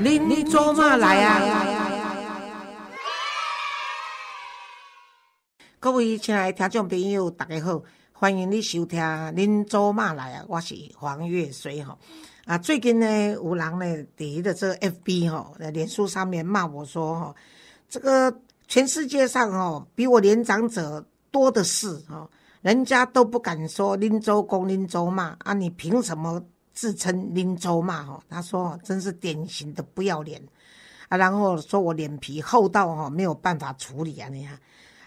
恁做嘛来啊？各位亲爱的听众朋友，大家好，欢迎你收听《您做嘛来啊》，我是黄月水哈。啊，最近呢，有人呢，伫的这个 FB 哈，在脸书上面骂我说哈，这个全世界上哦，比我年长者多的是哈，人家都不敢说林州公、林州骂啊，你凭什么？自称林州嘛，哈，他说真是典型的不要脸。啊，然后说我脸皮厚到哈没有办法处理啊，你看。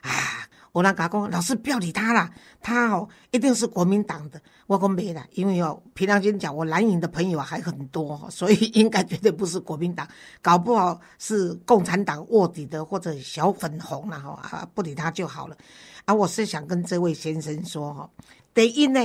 啊，我那嘎讲老师不要理他了，他哦一定是国民党的，我讲没了，因为哦平常心讲，我蓝营的朋友还很多，所以应该绝对不是国民党，搞不好是共产党卧底的或者小粉红了哈，不理他就好了。啊，我是想跟这位先生说哈，第一呢，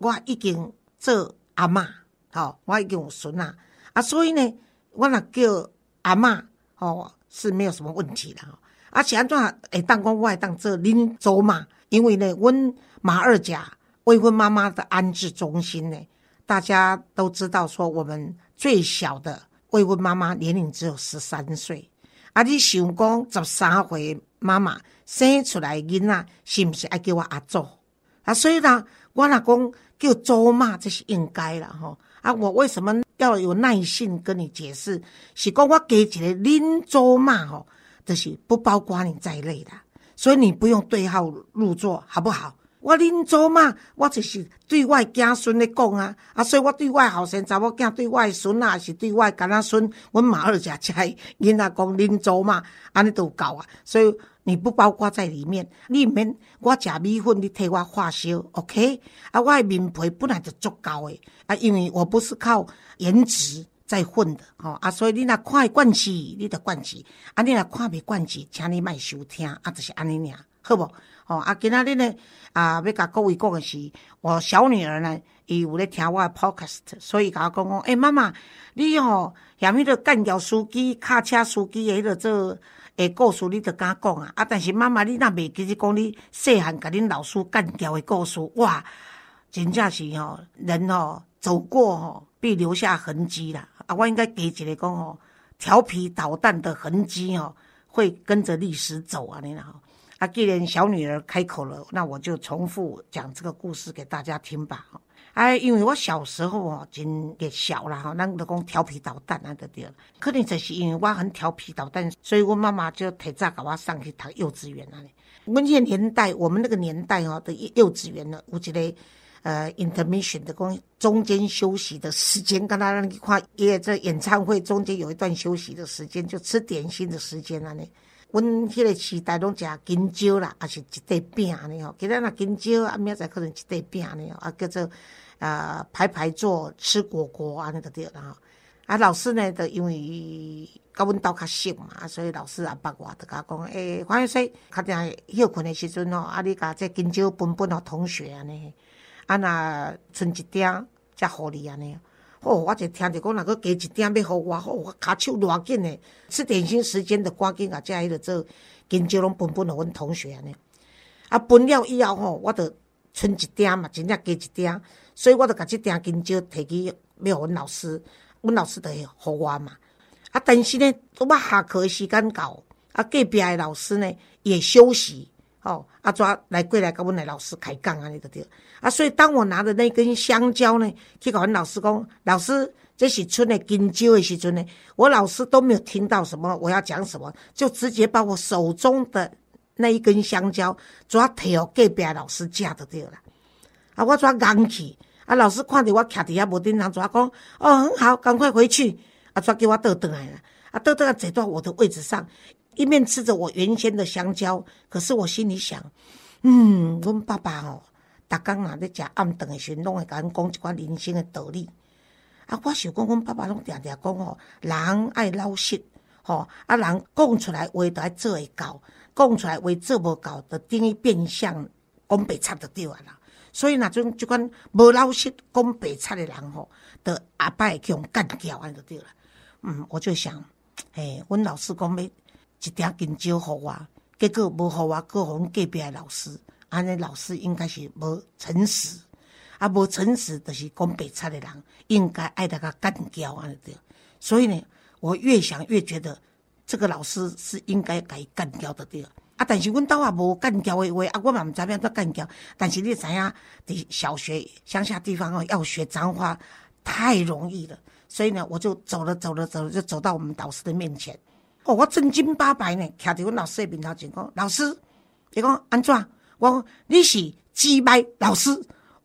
我已经这。阿嬷，吼，我已经有孙啊，啊，所以呢，我若叫阿嬷，吼，是没有什么问题的，而且安怎会当讲我会当做恁祖嘛？因为呢，阮马二甲未婚妈妈的安置中心呢，大家都知道说，我们最小的未婚妈妈年龄只有十三岁，啊，你想讲十三岁妈妈生出来囡仔，是不是爱叫我阿祖？啊，所以呢，我若讲。叫咒骂这是应该了哈啊！我为什么要有耐心跟你解释？是讲我给起来拎咒骂哈，这是不包括你在内的，所以你不用对号入座，好不好？我拎咒骂，我就是对外家孙的讲啊啊！所以我对外后生查某囝对外孙啊，是对外囝仔孙，我马二家家囡仔讲拎咒骂，安尼都够啊，所以。你不包括在里面，你免我食米粉，你替我化烧，OK？啊，我的面皮本来就足够诶，啊，因为我不是靠颜值在混的，吼啊，所以你若看惯势，你就惯势；啊，你若看袂惯势，请你莫收听，啊，就是安尼尔，好无？哦，啊，今仔日呢，啊，要甲各位讲的是，我小女儿呢，伊有咧听我的 podcast，所以甲我讲讲，诶，妈妈，你吼嫌迄个干掉司机、卡车司机的迄个做。诶，故事你著敢讲啊！啊，但是妈妈，你若袂记得讲你细汉甲恁老师干掉的故事，哇，真正是吼，人吼走过吼，必留下痕迹啦。啊，我应该加一个讲吼，调皮捣蛋的痕迹吼，会跟着历史走啊！你吼，啊，既然小女儿开口了，那我就重复讲这个故事给大家听吧。哎，因为我小时候哦，真也小啦吼，咱就讲调皮捣蛋啊，就对了。可能就是因为我很调皮捣蛋，所以我妈妈就提早给我上去读幼稚园啊。我们那个年代，我们那个年代哦的幼稚园呢，有一个呃 intermission 的讲中间休息的时间，刚刚让你看，也在演唱会中间有一段休息的时间，就吃点心的时间啊。呢，阮迄个时代拢食金蕉啦，还是一块饼呢吼。今日那金蕉啊，明仔可能一块饼呢啊，叫做。啊，排排坐吃果果安尼个对啦。啊，老师呢，都因为甲阮斗较熟嘛，所以老师也捌我，就甲讲，诶，黄玉水，较定休困的时阵哦，啊，你甲这金蕉分分互同学安尼，啊，若剩一点才互你安尼。哦，我就听着讲，若个加一点要互我，哦，我骹手偌紧的，吃点心时间的赶紧啊，这迄个做金蕉拢分分互阮同学安尼。啊，分了以后吼，我就剩一点嘛，真正加一点。所以我就甲即点金蕉摕去要阮老师，阮老师就会互我嘛。啊，但是呢，我下课时间到，啊，隔壁的老师呢也休息，哦，啊，抓来过来甲阮的老师开讲安尼就对。啊，所以当我拿着那根香蕉呢，去跟阮老师讲，老师这是春的金蕉的时阵呢，我老师都没有听到什么我要讲什么，就直接把我手中的那一根香蕉抓摕互隔壁老师食就对了。啊，我抓硬去，啊，老师看着我徛伫遐无顶人，抓讲，哦，很好，赶快回去，啊，抓叫我倒倒来了，啊，倒倒来坐到我的位置上，一面吃着我原先的香蕉，可是我心里想，嗯，阮爸爸哦，逐工啊咧食暗顿的时，拢会甲阮讲一寡人生的道理，啊，我想讲，阮爸爸拢定定讲哦，人爱老实，吼，啊，人讲出来话都爱做会到，讲出来话做无到，就等于变相讲白差就对啊啦。所以那种即款无老实讲白贼的人吼，得阿爸会去用干掉安就对了。嗯，我就想，诶，阮老师讲要一点金蕉互我，结果无互我，搁互阮隔壁的老师，安尼老师应该是无诚实，啊，无诚实就是讲白贼的人，应该爱得甲干掉安尼对。所以呢，我越想越觉得这个老师是应该该干掉的对。啊，但是阮兜也无干掉的话，啊，我嘛毋知影怎干掉。但是你知影，伫小学乡下地方哦，要学脏话太容易了。所以呢，我就走了走了走了，就走到我们导师的面前。哦，我正经八百呢，徛伫阮老师的面头前讲，老师，伊讲安怎？我讲你是鸡掰老师。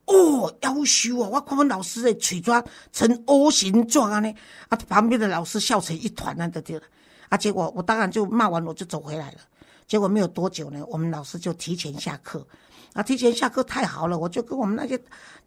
哦，夭寿啊！我看阮老师的嘴爪成 O 形状安尼，啊，旁边的老师笑成一团啊，就对了。啊，结果我当然就骂完，我就走回来了。结果没有多久呢，我们老师就提前下课。啊，提前下课太好了，我就跟我们那些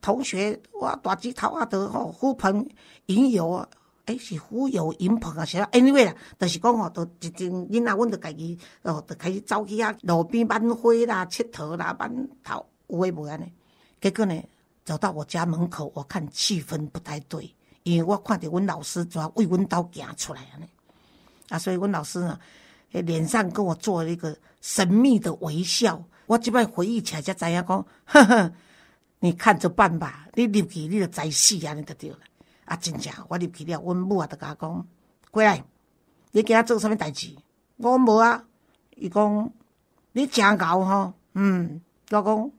同学哇，大吉桃啊，的吼呼朋引友啊，哎是呼友引朋啊，是啊，anyway 啦，就是讲吼，都一阵囡仔，阮就家己哦，就开始走去啊，路边挽花啦、佚佗啦、挽头有诶无安尼。结果呢，走到我家门口，我看气氛不太对，因为我看到阮老师怎为阮兜行出来安尼，啊，所以阮老师呢。脸上跟我做了一个神秘的微笑，我即摆回忆起来才知影讲，呵呵，你看着办吧，你入去你就知死安尼就对了。啊，真正我入去了，阮母也就甲我讲，过来，你今仔做啥物代志？我无啊。伊讲你真搞吼，嗯，我讲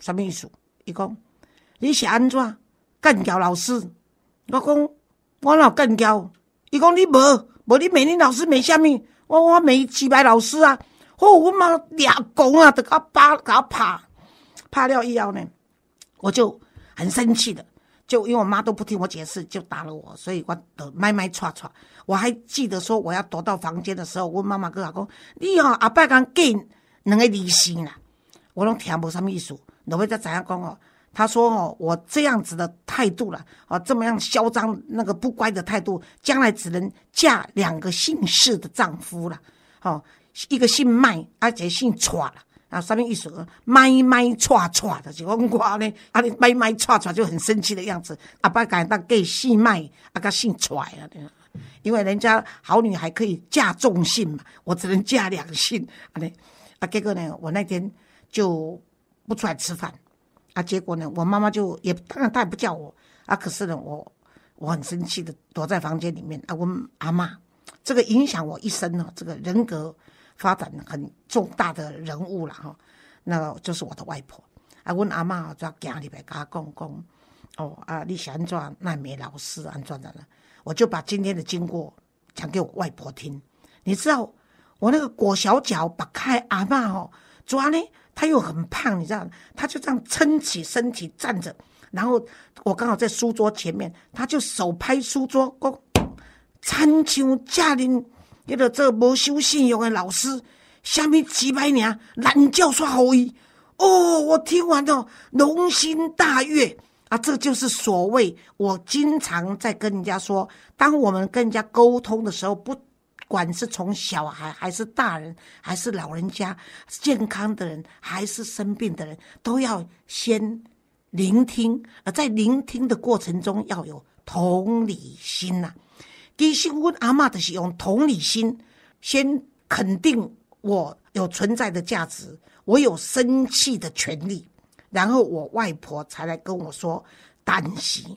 啥物意思？伊讲你是安怎干教老师？我讲我哪干教？伊讲你无，无你骂你老师骂啥物？我我没几百老师啊！哦，我妈俩公啊，得甲扒，给他拍，拍了以后呢，我就很生气的，就因为我妈都不听我解释，就打了我，所以我的麦麦唰唰。我还记得说我要躲到房间的时候，我妈妈跟我讲：“你哦，阿伯讲给两个利息啦。”我拢听无什么意思，你会再怎样讲哦？他说：“哦，我这样子的态度了，哦，这么样嚣张、那个不乖的态度，将来只能嫁两个姓氏的丈夫了。哦，一个姓麦，而且姓歘了。啊，上面一说麦麦歘歘的，就我呢，啊，你麦麦歘歘就很生气的样子。阿爸敢当给姓麦，啊，个姓踹啊，因为人家好女孩可以嫁重姓嘛，我只能嫁两姓。啊，呢，啊，结果呢，我那天就不出来吃饭。”啊，结果呢，我妈妈就也当然她也不叫我啊，可是呢，我我很生气的躲在房间里面啊，问阿妈，这个影响我一生呢，这个人格发展很重大的人物了哈，那就是我的外婆。啊，问阿妈就要家里边跟他讲讲，哦啊，你是安怎那没老师安怎的了，我就把今天的经过讲给我外婆听，你知道我那个裹小脚把开阿妈哦，主要呢。她又很胖，你知道，她就这样撑起身体站着，然后我刚好在书桌前面，她就手拍书桌，讲：“参像家人，一个这无修信用的老师，下面几百年懒觉耍好伊。”哦，我听完了，龙心大悦啊！这就是所谓我经常在跟人家说，当我们跟人家沟通的时候，不。管是从小孩还是大人，还是老人家，健康的人还是生病的人，都要先聆听。而在聆听的过程中，要有同理心呐。其实我阿妈的是用同理心，先肯定我有存在的价值，我有生气的权利，然后我外婆才来跟我说：“担心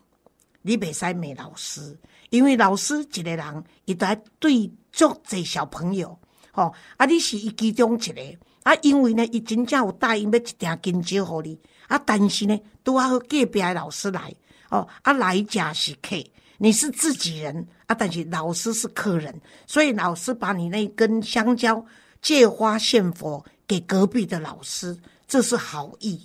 你别使骂老师，因为老师一个人，伊在对。”足济小朋友，吼啊！你是伊其中一个啊，因为呢，伊真正有答应要一定金招互你啊，但是呢，拄啊好隔壁老师来哦，啊来家是客，你是自己人啊，但是老师是客人，所以老师把你那根香蕉借花献佛给隔壁的老师，这是好意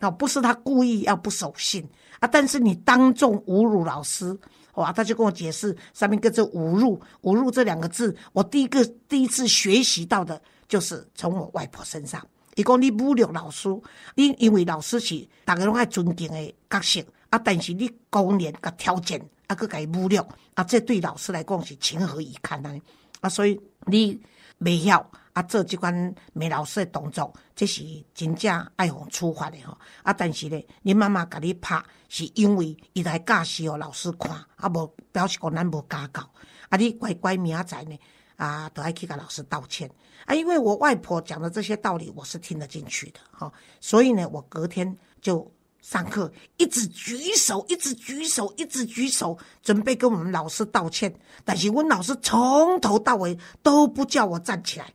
啊，不是他故意要不守信啊，但是你当众侮辱老师。哇！他就跟我解释上面跟着“侮辱”“侮辱”这两个字，我第一个第一次学习到的就是从我外婆身上。伊讲你侮辱老师，你因为老师是大家拢爱尊敬的角色啊，但是你公然甲挑战啊，佮伊侮辱啊，这对老师来讲是情何以堪呢？啊，所以你未晓。啊，做即款骂老师的动作，这是真正爱互处罚的吼。啊，但是呢，你妈妈甲你拍，是因为伊来教示互老师看，啊，无表示讲咱无家教。啊，你乖乖明仔呢，啊，都爱去甲老师道歉。啊，因为我外婆讲的这些道理，我是听得进去的，吼。所以呢，我隔天就上课一直举手，一直举手，一直举手，准备跟我们老师道歉。但是我老师从头到尾都不叫我站起来。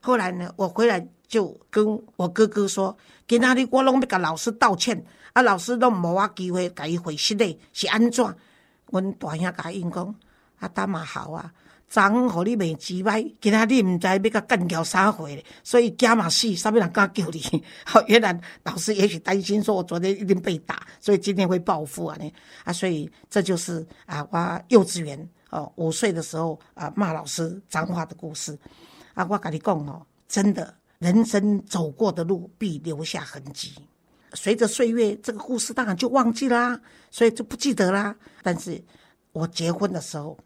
后来呢，我回来就跟我哥哥说：“今仔日我拢要甲老师道歉，啊，老师都无我机会甲伊回信嘞，是安怎？”阮大兄甲应讲：“啊，打嘛好啊。”昨互你骂鸡歹，今仔你毋知要甲干掉啥货咧，所以惊嘛死，啥物人敢叫你？好，原来老师也许担心说，我昨天一定被打，所以今天会报复啊！呢啊，所以这就是啊，我幼稚园哦五岁的时候啊骂老师脏话的故事啊。我跟你讲哦，真的，人生走过的路必留下痕迹。随着岁月，这个故事当然就忘记啦，所以就不记得啦。但是我结婚的时候。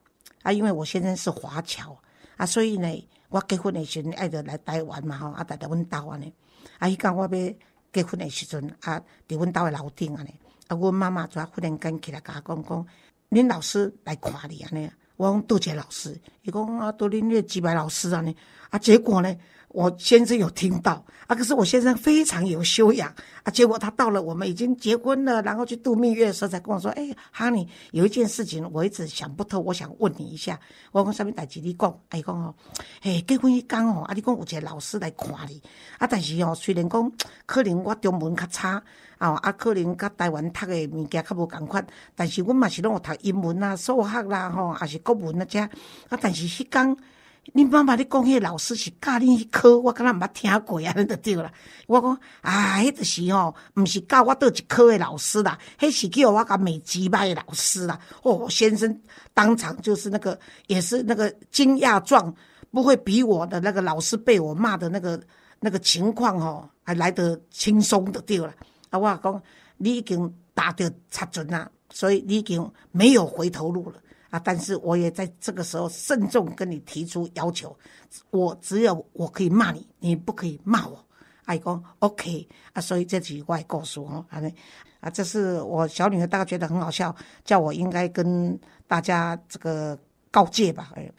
啊，因为我先生是华侨啊，所以呢，我结婚的时阵爱着来台湾嘛吼，啊，来阮兜安尼。啊，伊讲我要结婚的时阵啊，伫阮兜的楼顶安尼。啊，阮妈妈就忽然间起来甲我讲讲，恁老师来看你安尼。我讲多谢老师，伊讲啊，多恁那几百老师啊呢。啊，结果呢？我先生有听到啊，可是我先生非常有修养啊。结果他到了我们已经结婚了，然后去度蜜月的时候，才跟我说：“哎，哈尼，有一件事情我一直想不透，我想问你一下。”我讲上面代志你讲，哎讲哦，哎结婚一讲哦，啊你讲有一个老师来看你啊，但是哦，虽然讲可能我中文较差啊，啊可能甲台湾读的物件较无共款，但是阮嘛是拢有读英文啊、数学啦吼，也是国文啊遮啊，但是迄讲。恁妈妈，你讲迄老师是教恁迄科，我敢若毋捌听过啊，恁就对啦。我讲啊，迄就是吼，毋是教我倒一科的老师啦，迄是叫我甲美籍班的老师啦。哦，先生当场就是那个，也是那个惊讶状，不会比我的那个老师被我骂的那个那个情况吼，还来得轻松的对啦。啊，我讲你已经打到差准啦，所以你已经没有回头路了。啊！但是我也在这个时候慎重跟你提出要求，我只有我可以骂你，你不可以骂我。阿姨讲 OK 啊，所以这句话告诉我，啊，啊，这是我小女儿大概觉得很好笑，叫我应该跟大家这个告诫吧。哎，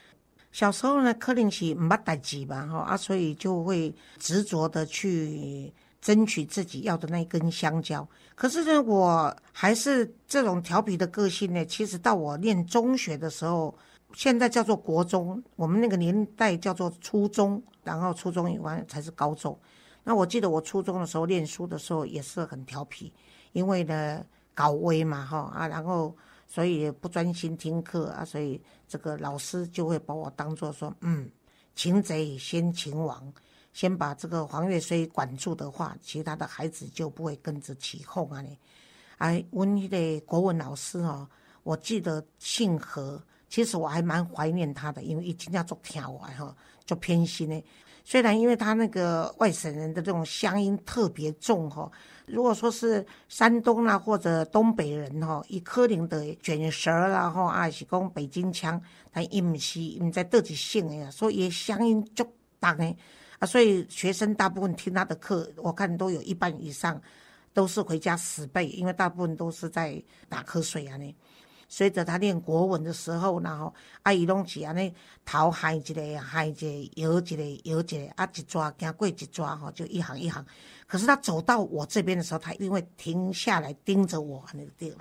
小时候呢，可能是没代志吧，哈啊，所以就会执着的去。争取自己要的那一根香蕉，可是呢，我还是这种调皮的个性呢。其实到我念中学的时候，现在叫做国中，我们那个年代叫做初中，然后初中以外才是高中。那我记得我初中的时候念书的时候也是很调皮，因为呢搞威嘛哈啊，然后所以不专心听课啊，所以这个老师就会把我当做说，嗯，擒贼先擒王。先把这个黄月水管住的话，其他的孩子就不会跟着起哄啊！呢，哎，我们的国文老师哦，我记得姓何，其实我还蛮怀念他的，因为一定要做跳舞哈，做偏心呢。虽然因为他那个外省人的这种乡音特别重哈，如果说是山东啦或者东北人哈，以柯林的卷舌啦哈，啊是讲北京腔，但伊唔是唔在得几姓的呀，所以乡音足重的。啊，所以学生大部分听他的课，我看都有一半以上都是回家死背，因为大部分都是在打瞌睡啊。呢，随着他念国文的时候，然后阿姨拢是安尼头海一个海一个摇一个摇一个，啊一抓行过一抓吼，就一行一行。可是他走到我这边的时候，他一定会停下来盯着我，安尼对了。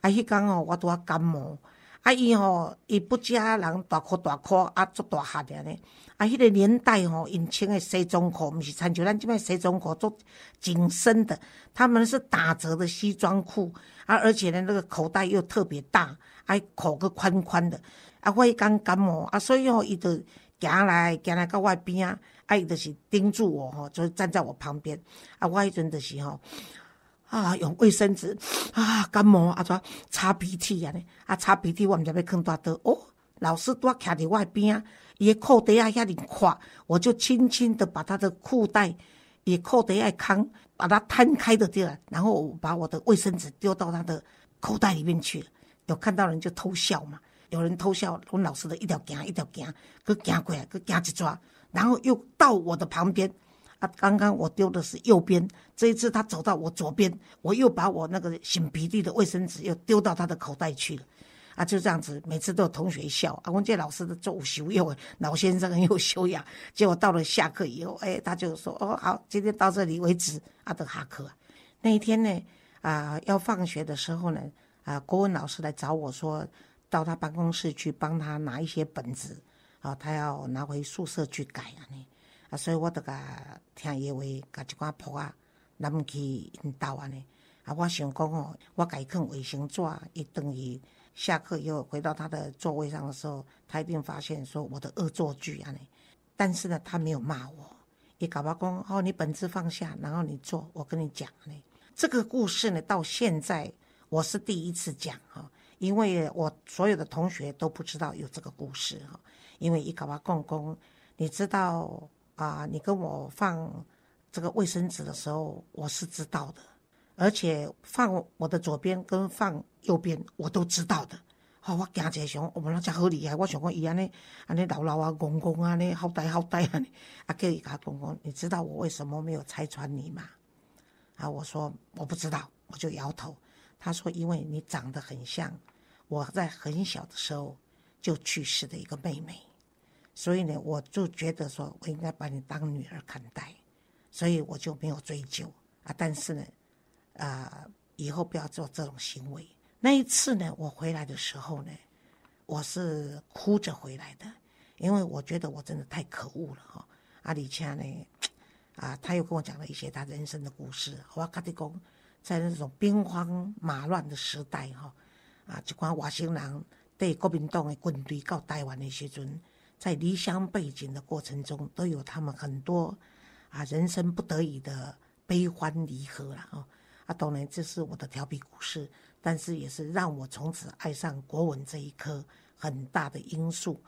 啊，迄讲哦，我拄啊感冒，啊伊吼伊不加人大哭大哭啊，做大汗的呢。啊，迄个年代吼，因穿的西装裤，毋是参像咱即摆西装裤做紧身的，他们是打折的西装裤，啊，而且呢，那个口袋又特别大，啊，口个宽宽的，啊，我一感感冒，啊，所以吼，伊就行来行来到我边啊，啊，伊就是盯住我吼，就站在我旁边，啊，我迄阵就是吼，啊，用卫生纸啊，感冒啊，怎擦鼻涕啊呢？啊，擦鼻涕我毋知要囥大刀，哦，老师拄徛伫我边。伊裤底下遐尼宽，我就轻轻的把他的裤带，也扣底下康，把它摊开的掉，然后我把我的卫生纸丢到他的口袋里面去了。有看到人就偷笑嘛，有人偷笑，我老师的一条行一条行，佮行过来，佮行一抓，然后又到我的旁边。啊，刚刚我丢的是右边，这一次他走到我左边，我又把我那个擤鼻涕的卫生纸又丢到他的口袋去了。啊，就这样子，每次都有同学笑。啊，我这老师的做修养，老先生很有修养。结果到了下课以后，哎，他就说：“哦，好，今天到这里为止。”啊，都下课。那一天呢，啊，要放学的时候呢，啊，国文老师来找我说，到他办公室去帮他拿一些本子，啊，他要拿回宿舍去改啊呢，啊，所以我得甲听伊话，甲一寡婆啊，咱去引导啊呢，啊，我想讲哦，我改看卫生纸，一等于下课以后回到他的座位上的时候，他一定发现说我的恶作剧啊呢，但是呢，他没有骂我，也搞不讲哦，你本子放下，然后你坐，我跟你讲呢。这个故事呢，到现在我是第一次讲哈，因为我所有的同学都不知道有这个故事哈。因为一搞巴公公，你知道啊，你跟我放这个卫生纸的时候，我是知道的，而且放我的左边跟放右边我都知道的。好，我惊一想，我们那家好厉害，我想讲伊安尼安尼老老啊公公啊，你好呆好呆啊，你啊叫伊甲公公，你知道我为什么没有拆穿你吗？啊，我说我不知道，我就摇头。他说：“因为你长得很像我在很小的时候就去世的一个妹妹，所以呢，我就觉得说我应该把你当女儿看待，所以我就没有追究啊。但是呢，啊，以后不要做这种行为。那一次呢，我回来的时候呢，我是哭着回来的，因为我觉得我真的太可恶了哈。阿里恰呢？”啊，他又跟我讲了一些他人生的故事。我跟你讲，在那种兵荒马乱的时代，哈，啊，一款外星人对国民党的军队到台湾的时阵，在离乡背景的过程中，都有他们很多啊人生不得已的悲欢离合了，啊，啊，当然这是我的调皮故事，但是也是让我从此爱上国文这一科很大的因素。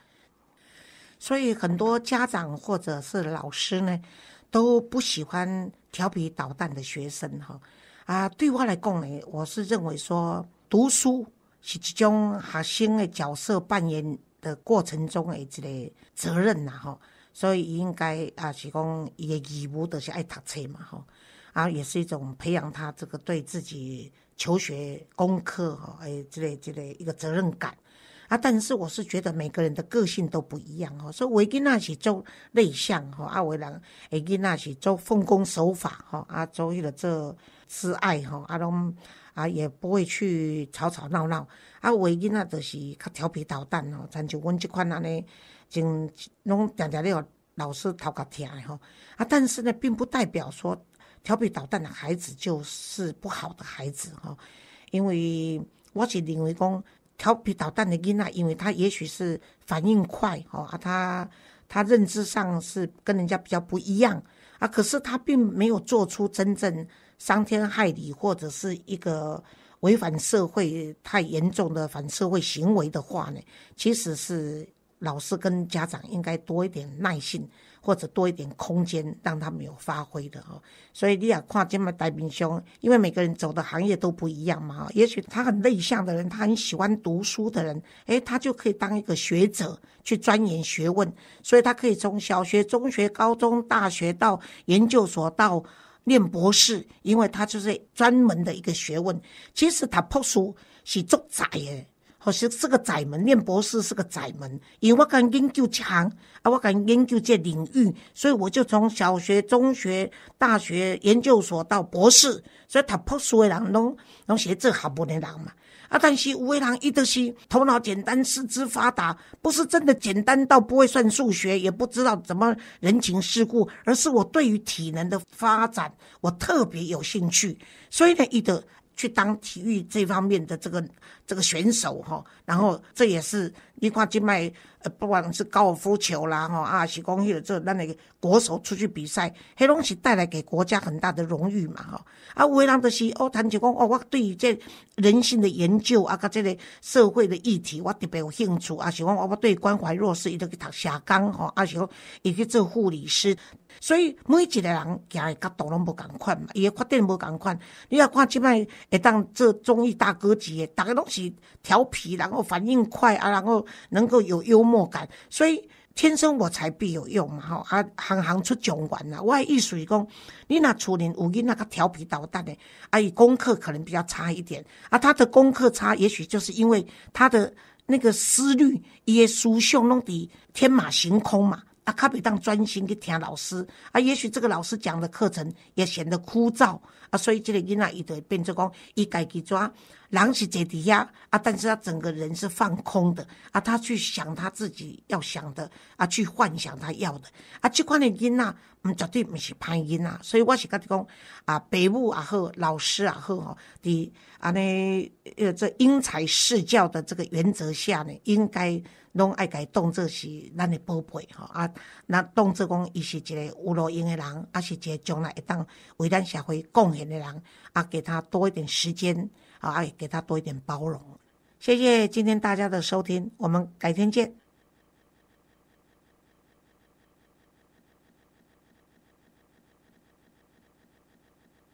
所以很多家长或者是老师呢。都不喜欢调皮捣蛋的学生哈啊！对我来讲呢，我是认为说读书是一种学生的角色扮演的过程中的一个责任呐哈，所以应该啊是讲伊的义务都是爱读册嘛哈，啊也是一种培养他这个对自己求学功课哈哎之类之类一个责任感。啊，但是我是觉得每个人的个性都不一样哦，所以维吉娜是做内向哈，阿维兰维吉娜是做奉公守法哈，啊，做一个这慈爱哈，啊拢啊也不会去吵吵闹闹，啊维吉娜就是较调皮捣蛋哦，像就阮这款安尼，就拢常常咧老师头壳疼的吼，啊，但是呢，并不代表说调皮捣蛋的孩子就是不好的孩子哈，因为我是认为讲。调皮捣蛋的囡仔，因为他也许是反应快，哦啊，他他认知上是跟人家比较不一样啊，可是他并没有做出真正伤天害理或者是一个违反社会太严重的反社会行为的话呢，其实是老师跟家长应该多一点耐心。或者多一点空间让他们有发挥的哈，所以你要看这么大明兄，因为每个人走的行业都不一样嘛也许他很内向的人，他很喜欢读书的人，诶，他就可以当一个学者去钻研学问，所以他可以从小学、中学、高中、大学到研究所到念博士，因为他就是专门的一个学问。其实他破书是做窄的。或是是个窄门，念博士是个窄门，因为我敢研究这行，啊，我敢研究这领域，所以我就从小学、中学、大学、研究所到博士，所以他博士的人拢拢写这好不的人嘛。啊，但是有的人伊都是头脑简单、四肢发达，不是真的简单到不会算数学，也不知道怎么人情世故，而是我对于体能的发展我特别有兴趣，所以呢，伊的。去当体育这方面的这个这个选手哈，然后这也是你看今麦呃，不管是高尔夫球啦哈啊，是讲迄个这那那个国手出去比赛，迄拢是带来给国家很大的荣誉嘛哈。啊，有的人就是哦，谈起讲哦，我对于这人性的研究啊，甲这个社会的议题，我特别有兴趣啊，是讲我我对关怀弱势，伊都去读社工吼，啊是讲伊去做护理师。所以每一个人行的角度拢无共款嘛，伊的发展无共款。你要看即摆会当做综艺大哥级的，大家拢是调皮，然后反应快啊，然后能够有幽默感，所以天生我材必有用嘛，吼啊，行行出状元啦。我的意思是讲，你那厝里有囡仔较调皮捣蛋的，啊，伊功课可能比较差一点，啊，他的功课差，也许就是因为他的那个思虑，伊的思想拢伫天马行空嘛。啊，较袂当专心去听老师啊，也许这个老师讲的课程也显得枯燥啊，所以这个囡仔伊就会变成讲，伊家己怎人是坐伫遐啊，但是他整个人是放空的啊，他去想他自己要想的啊，去幻想他要的啊，这款的囡仔，嗯，绝对毋是歹囡仔，所以我是甲你讲啊，父母也好，老师也好吼，伫安尼呃这因材施教的这个原则下呢，应该。拢爱家当做是咱的宝贝吼啊，那当做讲伊是一个有路用的人，啊是一个将来会当为咱社会贡献的人，啊给他多一点时间，啊给他多一点包容。谢谢今天大家的收听，我们改天见。